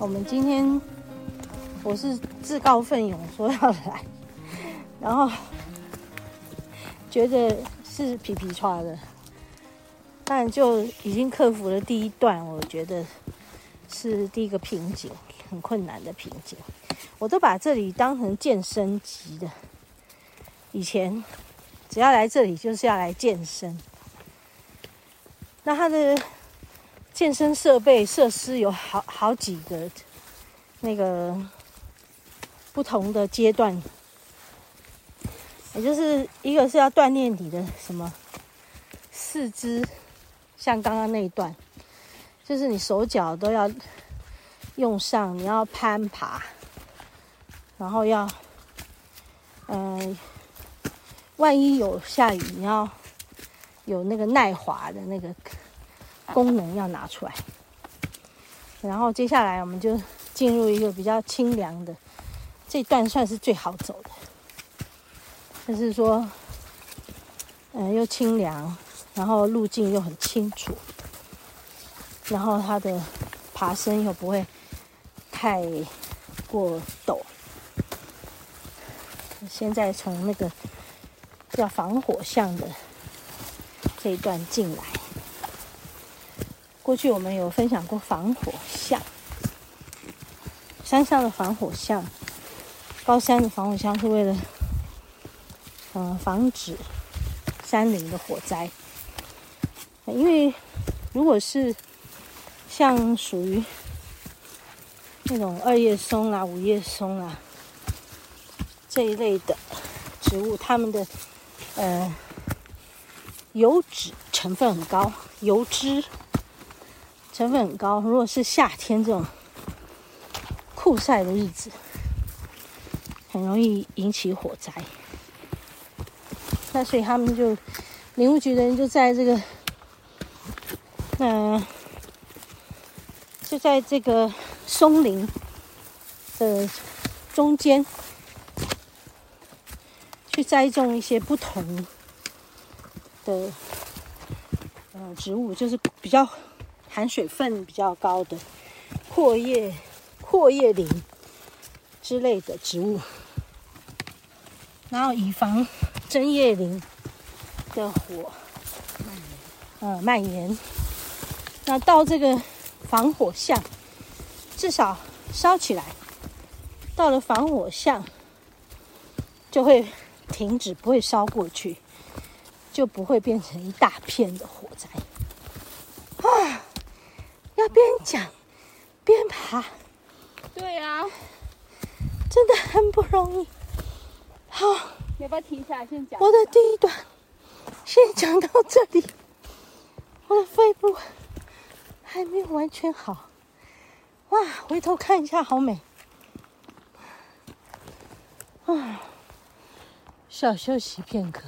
我们今天我是自告奋勇说要来，然后。觉得是皮皮剉的，但就已经克服了第一段。我觉得是第一个瓶颈，很困难的瓶颈。我都把这里当成健身级的。以前只要来这里就是要来健身。那它的健身设备设施有好好几个，那个不同的阶段。也就是一个是要锻炼你的什么四肢，像刚刚那一段，就是你手脚都要用上，你要攀爬，然后要，嗯、万一有下雨，你要有那个耐滑的那个功能要拿出来。然后接下来我们就进入一个比较清凉的，这段算是最好走的。就是说，嗯、又清凉，然后路径又很清楚，然后它的爬升又不会太过陡。现在从那个叫防火巷的这一段进来，过去我们有分享过防火巷，山上的防火巷，高山的防火巷是为了。嗯，防止山林的火灾。因为如果是像属于那种二叶松啊、五叶松啊这一类的植物，它们的呃油脂成分很高，油脂成分很高。如果是夏天这种酷晒的日子，很容易引起火灾。那所以他们就林务局的人就在这个，嗯、就在这个松林的中间去栽种一些不同的呃植物，就是比较含水分比较高的阔叶阔叶林之类的植物，然后以防。针叶林的火蔓延，呃，蔓延。那到这个防火巷，至少烧起来，到了防火巷就会停止，不会烧过去，就不会变成一大片的火灾。边讲边爬，对呀、啊，真的很不容易。好。要不要停下来先讲？我的第一段先讲到这里。我的肺部还没有完全好。哇，回头看一下，好美。啊，小休息片刻。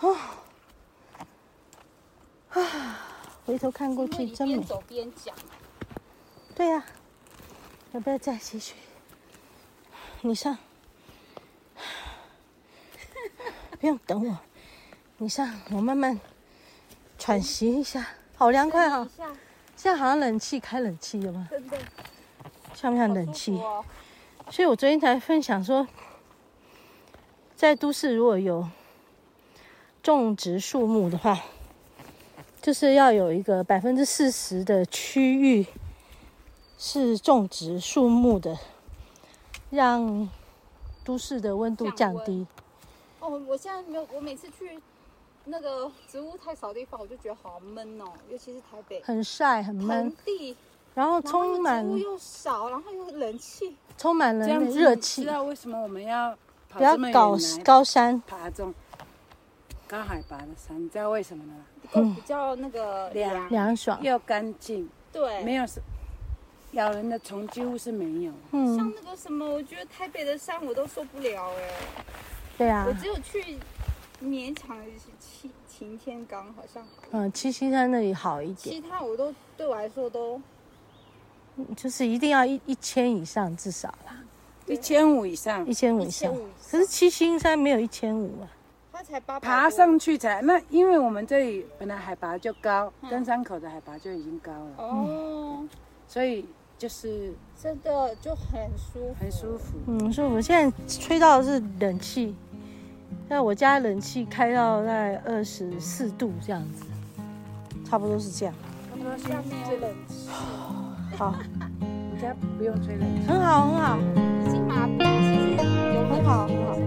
啊啊，回头看过去真美。边走边讲。对呀、啊，要不要再继续？你上。不用等我，你上，我慢慢喘息一下，好凉快哈、哦！现在好像冷气开冷气了吗？真的，像不像冷气？所以我昨天才分享说，在都市如果有种植树木的话，就是要有一个百分之四十的区域是种植树木的，让都市的温度降低。哦，我现在没有。我每次去那个植物太少的地方，我就觉得好闷哦，尤其是台北，很晒很闷。地，然后充满植物又少，然后又冷气，充满了热气。知道为什么我们要不要搞高山，爬这种高海拔的山？你知道为什么呢？嗯，比较那个凉。凉。爽。又干净，对，没有什咬人的虫几乎是没有。嗯。像嗯，那个什么，我觉得台北的山我都受不了哎、对啊。我，只有去勉强晴晴天岗好像，嗯，七星山那里好一点，其他我都对我来说都就是一定要一一千以上至少啦，一千五以上。一，千五以上。1500以上。可是七星山没有一千五啊。它才八百爬上去才那，因为我们这里本来海拔就高，嗯。登山口的海拔就已经高了，哦，所以就是真的就很舒服，很舒服。嗯，所以我现在吹到的是冷气，那我家冷气开到大概二十四度这样子，差不多是这样。他说下面有冷气，好，你家不用吹冷气，很好，很好，已经麻痹，其实有很好，很好。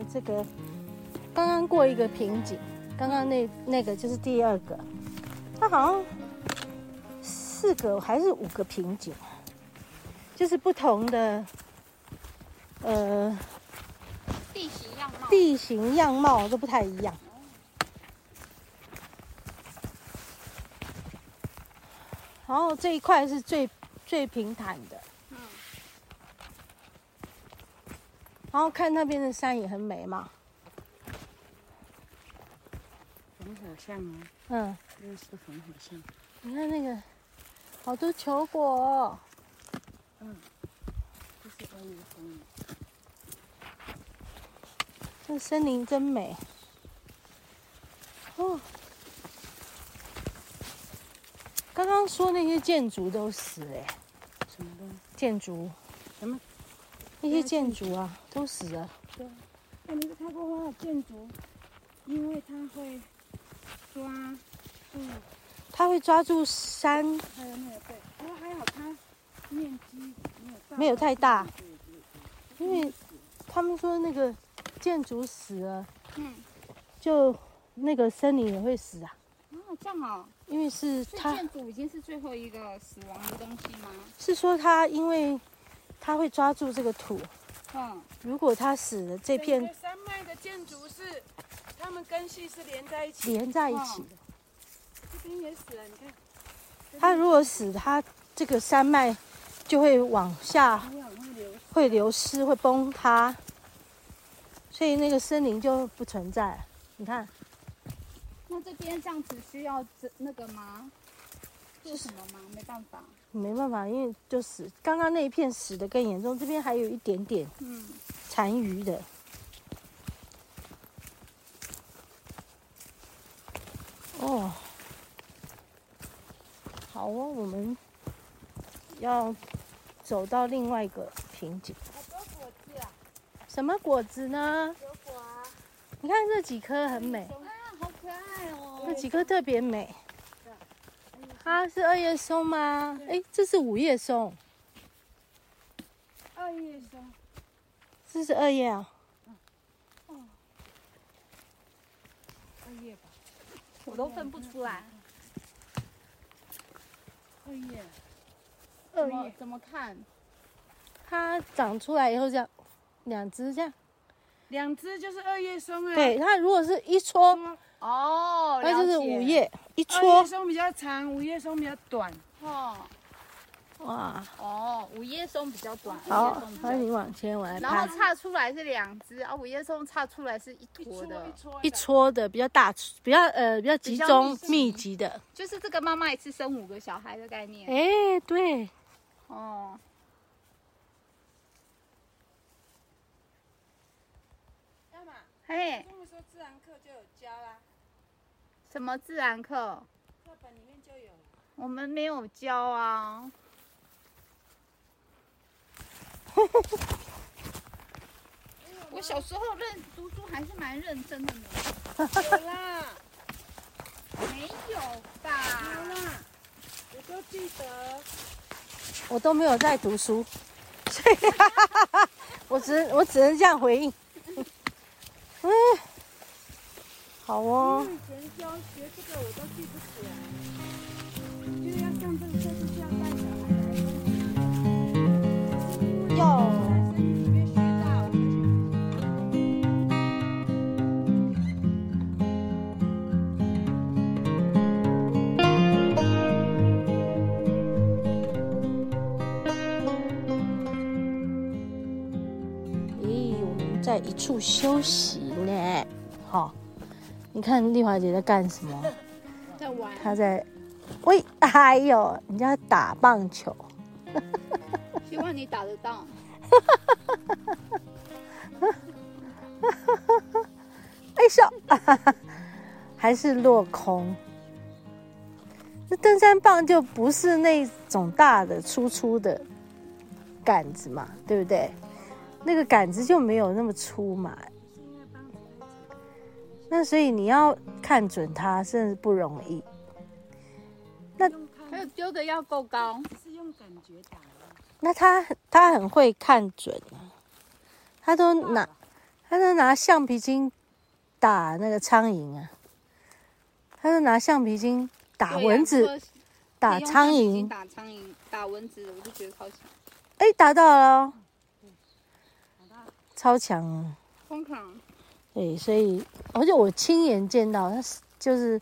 来这个，刚刚过一个瓶颈，刚刚那那个就是第二个，它好像四个还是五个瓶颈，就是不同的，呃，地形样貌，地形样貌都不太一样。然后这一块是最最平坦的，嗯，然后看那边的山也很美嘛，防火巷哦，嗯，这个是防火巷，你看那个好多球果、哦，这是二月风。这森林真美。哦，刚刚说那些建筑都死哎、什么的？建筑？那些建筑啊都死了。对啊，哎，你是看过花的建筑？因为它会抓住，它会抓住山，还有那个对，不过还好它面积没有，没有太大因为他们说那个建筑死了，嗯，就那个森林也会死啊，哦，这样哦，因为是它建筑已经是最后一个死亡的东西吗？是说它因为它会抓住这个土，嗯，如果它死了，这片山脉的建筑是，它们根系是连在一起，连在一起的。这边也死了，你看，它如果死，它这个山脉就会往下，会流失，会崩塌，所以那个森林就不存在。你看，那这边这样子需要这那个吗？做什么吗？没办法，没办法，因为就死。刚刚那一片死的更严重，这边还有一点点嗯，残余的。哦，好哦，我们要走到另外一个瓶颈。好多果子啊，什么果子呢？有果啊，你看这几颗很美，啊，好可爱哦，这几颗特别美。它是二叶松吗？哎，这是五叶松，二叶松，这是二叶啊。二叶吧，我都分不出来，二叶，二叶怎么看？它长出来以后这样，两只这样。两只就是二叶松啊，对，它如果是一撮，哦，那就是五叶，一撮。松比较长，五叶松比较短。哦。哇，哦，五叶松比较短，好五叶松比，较那你往前，我来然后拍。插出来是两只啊，五叶松插出来是一一坨的，撮一撮的。比较大，比较呃比较集中密集。密集的。就是这个妈妈一次生五个小孩的概念。哎，对，哦，要嘛，嘿，他们说自然课就有教啦，什么自然课？课本里面就有。我们没有教啊。我小时候认读书还是蛮认真的呢。有啦，没有吧？有啦，我都记得。我都没有在读书，所以 我只能我只能这样回应。嗯，好哦。以前教学这个我都记不起来，就要上这个课就是要带小孩来。哟。里面学到。咦，我们在一处休息你看丽华姐在干什么？在玩。她在，喂，哎呦，人家打棒球。希望你打得到。哎笑，还是落空。那登山棒就不是那种大的粗粗的杆子嘛，对不对？那个杆子就没有那么粗嘛。那所以你要看准它，甚至不容易。那还有丢的要够高，是用感觉打的。那他他很会看准啊，他都拿他都拿橡皮筋打那个苍蝇啊，他都拿橡皮筋打蚊子，啊、打苍蝇，打苍蝇，打蚊子，我就觉得超强。哎、欸，打到了，超强，疯狂。对，所以而且我亲眼见到他就是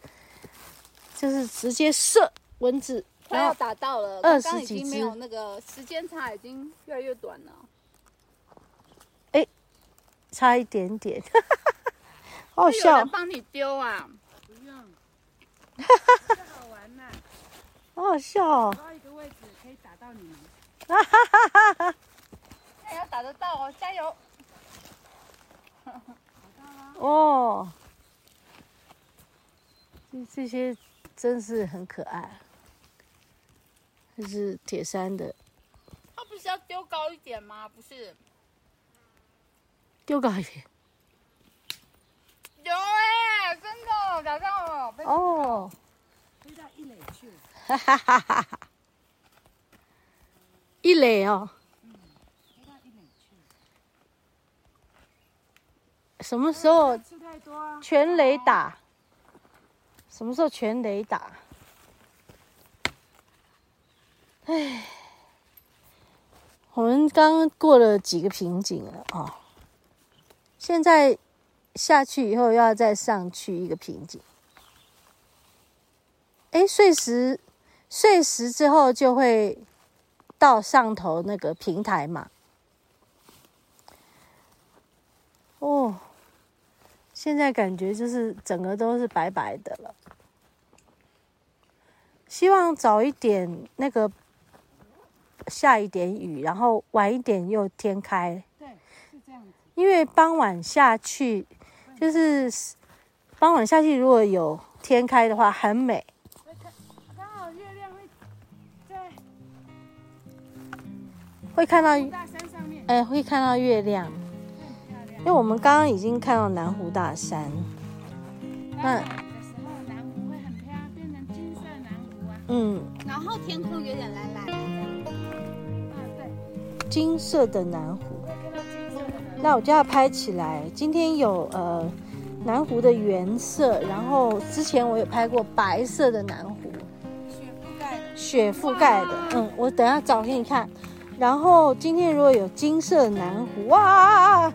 就是直接射蚊子。快要打到了，二十几只没有那个时间差，已经越来越短了。哎，差一点点，好好笑。有人帮你丢啊？不用，哈好玩呐，好好笑哦。找一个位置可以打到你们。哈哈哈哈哈！哎，要打得到哦，加油！哦，这这些真是很可爱。这是铁山的，他不是要丢高一点吗？不是，丢高一点。有哎、欸，真的打到了。哦，飞到一垒去了。哈哈哈哈哈！一垒哦。嗯，飞到一垒去了。什么时候？全雷打。什么时候全雷打？哎，我们刚刚过了几个瓶颈了啊、哦！现在下去以后，要再上去一个瓶颈。哎，碎石，碎石之后就会到上头那个平台嘛。哦，现在感觉就是整个都是白白的了。希望早一点那个。下一点雨，然后晚一点又天开。对，是这样子。因为傍晚下去，就是傍晚下去，如果有天开的话，很美。刚好月亮会在会看到大山上面。哎，会看到月亮。因为我们刚刚已经看到南湖大山。那。南湖会很漂亮，变成金色南湖啊。嗯。然后天空有点蓝蓝的。金色的南湖，那我就要拍起来。今天有呃南湖的原色，然后之前我有拍过白色的南湖，雪覆盖的，雪覆盖的。嗯，我等下找给你看。然后今天如果有金色的南湖，哇，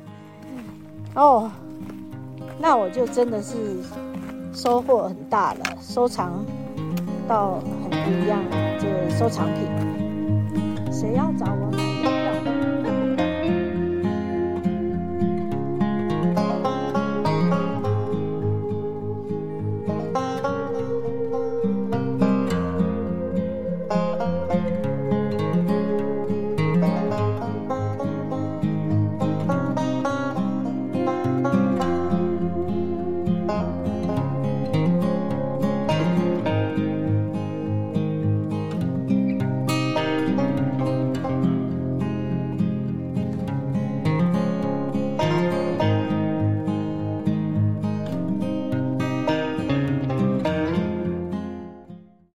哦，那我就真的是收获很大了，收藏到很不一样的这个收藏品。谁要找我？